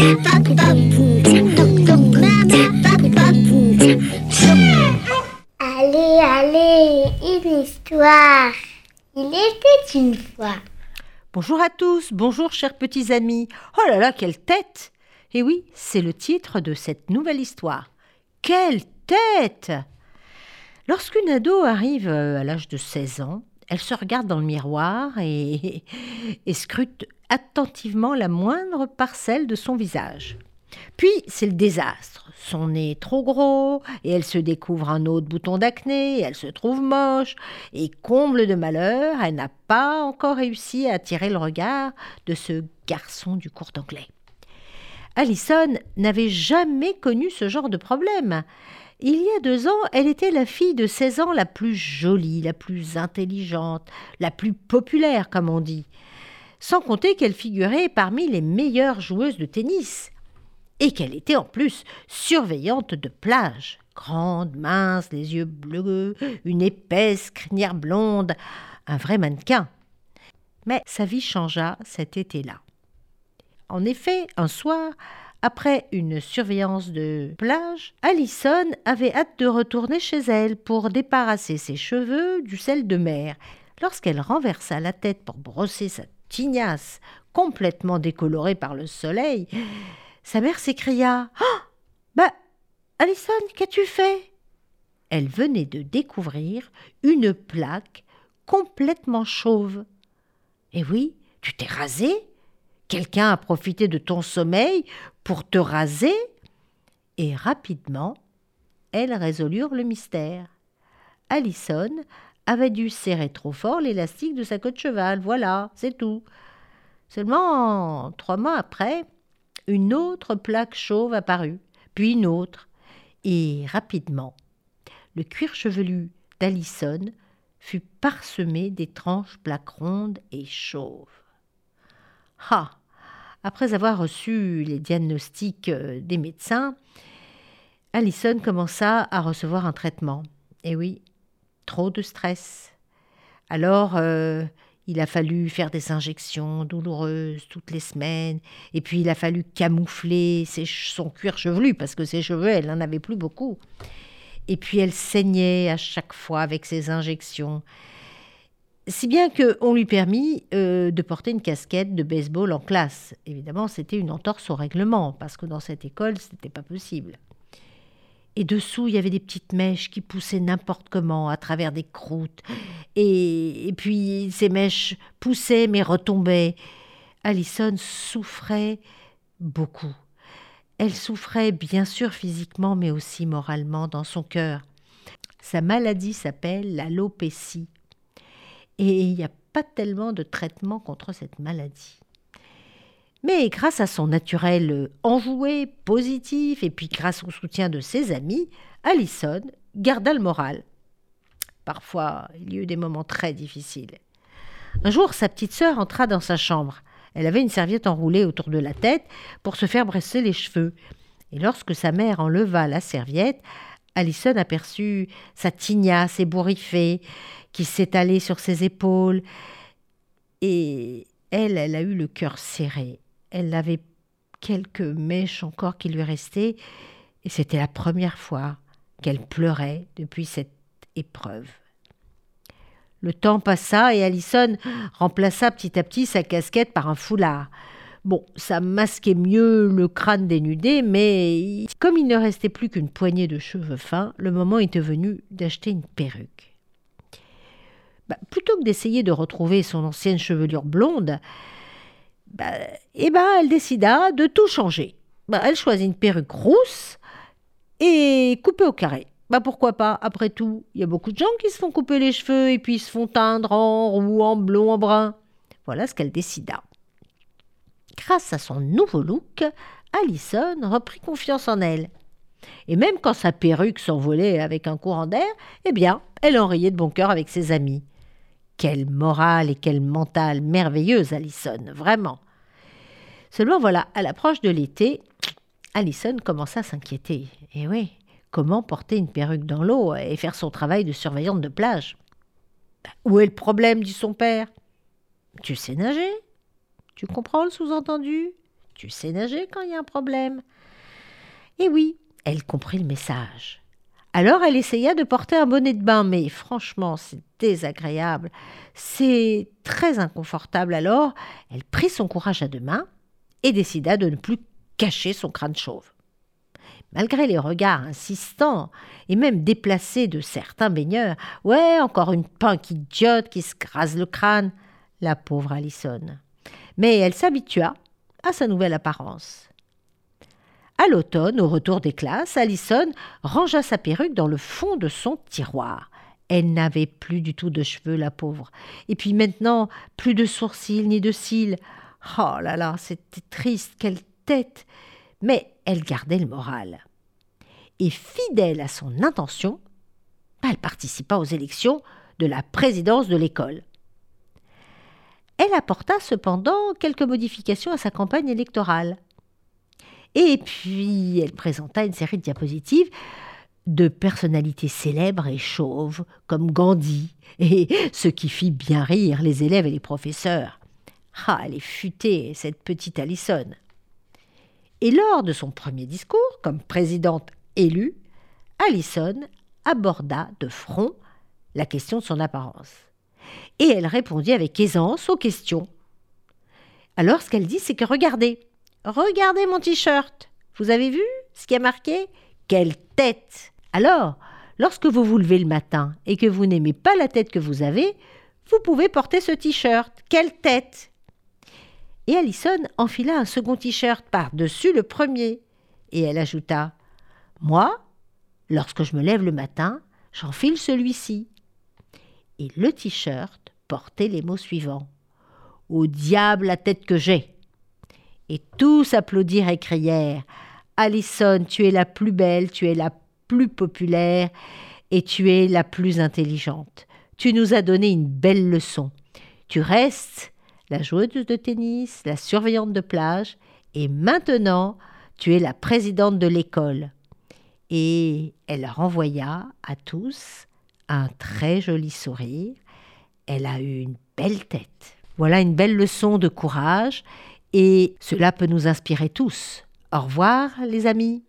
Allez, allez, une histoire. Il était une fois. Bonjour à tous, bonjour chers petits amis. Oh là là, quelle tête Et oui, c'est le titre de cette nouvelle histoire. Quelle tête Lorsqu'une ado arrive euh, à l'âge de 16 ans, elle se regarde dans le miroir et, et scrute attentivement la moindre parcelle de son visage. Puis c'est le désastre. Son nez est trop gros, et elle se découvre un autre bouton d'acné, elle se trouve moche, et comble de malheur, elle n'a pas encore réussi à attirer le regard de ce garçon du cours d'anglais. Alison n'avait jamais connu ce genre de problème. Il y a deux ans, elle était la fille de 16 ans la plus jolie, la plus intelligente, la plus populaire, comme on dit. Sans compter qu'elle figurait parmi les meilleures joueuses de tennis et qu'elle était en plus surveillante de plage. Grande, mince, les yeux bleus, une épaisse crinière blonde, un vrai mannequin. Mais sa vie changea cet été-là. En effet, un soir, après une surveillance de plage, Allison avait hâte de retourner chez elle pour débarrasser ses cheveux du sel de mer. Lorsqu'elle renversa la tête pour brosser sa tignasse complètement décolorée par le soleil, sa mère s'écria Ah Bah, Alison, qu'as-tu fait? Elle venait de découvrir une plaque complètement chauve. Eh oui, tu t'es rasé Quelqu'un a profité de ton sommeil pour te raser Et rapidement, elles résolurent le mystère. Alison avait dû serrer trop fort l'élastique de sa queue de cheval. Voilà, c'est tout. Seulement trois mois après, une autre plaque chauve apparut, puis une autre, et rapidement, le cuir chevelu d'Alison fut parsemé d'étranges plaques rondes et chauves. Ah Après avoir reçu les diagnostics euh, des médecins, Alison commença à recevoir un traitement. Et oui, trop de stress. Alors, euh, il a fallu faire des injections douloureuses toutes les semaines, et puis il a fallu camoufler son cuir chevelu, parce que ses cheveux, elle n'en avait plus beaucoup. Et puis elle saignait à chaque fois avec ses injections. Si bien qu'on lui permit euh, de porter une casquette de baseball en classe. Évidemment, c'était une entorse au règlement, parce que dans cette école, ce n'était pas possible. Et dessous, il y avait des petites mèches qui poussaient n'importe comment à travers des croûtes. Et, puis ces mèches poussaient mais retombaient. Alison souffrait beaucoup. Elle souffrait bien sûr physiquement mais aussi moralement dans son cœur. Sa maladie s'appelle l'alopécie. Et il n'y a pas tellement de traitement contre cette maladie. Mais grâce à son naturel enjoué, positif, et puis grâce au soutien de ses amis, Allison garda le moral. Parfois, il y eut des moments très difficiles. Un jour, sa petite sœur entra dans sa chambre. Elle avait une serviette enroulée autour de la tête pour se faire brasser les cheveux. Et lorsque sa mère enleva la serviette, Allison aperçut sa tignasse ébouriffée qui s'étalait sur ses épaules. Et elle, elle a eu le cœur serré elle avait quelques mèches encore qui lui restaient, et c'était la première fois qu'elle pleurait depuis cette épreuve. Le temps passa et Allison remplaça petit à petit sa casquette par un foulard. Bon, ça masquait mieux le crâne dénudé, mais comme il ne restait plus qu'une poignée de cheveux fins, le moment était venu d'acheter une perruque. Bah, plutôt que d'essayer de retrouver son ancienne chevelure blonde, bah, eh ben, elle décida de tout changer. Bah, elle choisit une perruque rousse et coupée au carré. Bah pourquoi pas? Après tout, il y a beaucoup de gens qui se font couper les cheveux et puis se font teindre en roux, en blond, en brun. Voilà ce qu'elle décida. Grâce à son nouveau look, Allison reprit confiance en elle. Et même quand sa perruque s'envolait avec un courant d'air, eh bien, elle en riait de bon cœur avec ses amis. Quelle morale et quelle mentale merveilleuse, Allison, vraiment. Seulement voilà, à l'approche de l'été, Allison commença à s'inquiéter. Et eh oui, comment porter une perruque dans l'eau et faire son travail de surveillante de plage? Bah, Où est le problème dit son père? Tu sais nager? Tu comprends le sous-entendu? Tu sais nager quand il y a un problème? Eh oui, elle comprit le message. Alors elle essaya de porter un bonnet de bain, mais franchement, c'est désagréable, c'est très inconfortable. Alors elle prit son courage à deux mains et décida de ne plus cacher son crâne chauve. Malgré les regards insistants et même déplacés de certains baigneurs, ouais, encore une punk idiote qui se crase le crâne, la pauvre Alison. Mais elle s'habitua à sa nouvelle apparence. À l'automne, au retour des classes, Alison rangea sa perruque dans le fond de son tiroir. Elle n'avait plus du tout de cheveux, la pauvre. Et puis maintenant, plus de sourcils ni de cils. Oh là là, c'était triste, quelle tête Mais elle gardait le moral. Et fidèle à son intention, elle participa aux élections de la présidence de l'école. Elle apporta cependant quelques modifications à sa campagne électorale. Et puis, elle présenta une série de diapositives de personnalités célèbres et chauves, comme Gandhi, et ce qui fit bien rire les élèves et les professeurs. Ah, elle est futée, cette petite Allison. Et lors de son premier discours, comme présidente élue, Allison aborda de front la question de son apparence et elle répondit avec aisance aux questions. Alors ce qu'elle dit, c'est que regardez, regardez mon t-shirt. Vous avez vu ce qui a marqué? Quelle tête Alors, lorsque vous vous levez le matin et que vous n'aimez pas la tête que vous avez, vous pouvez porter ce t-shirt. Quelle tête Et Alison enfila un second t-shirt par-dessus le premier. Et elle ajouta Moi, lorsque je me lève le matin, j'enfile celui-ci. Et le t-shirt porter les mots suivants. Au diable la tête que j'ai. Et tous applaudirent et crièrent. Alison, tu es la plus belle, tu es la plus populaire, et tu es la plus intelligente. Tu nous as donné une belle leçon. Tu restes la joueuse de tennis, la surveillante de plage, et maintenant tu es la présidente de l'école. Et elle renvoya à tous un très joli sourire elle a eu une belle tête. Voilà une belle leçon de courage et cela peut nous inspirer tous. Au revoir les amis.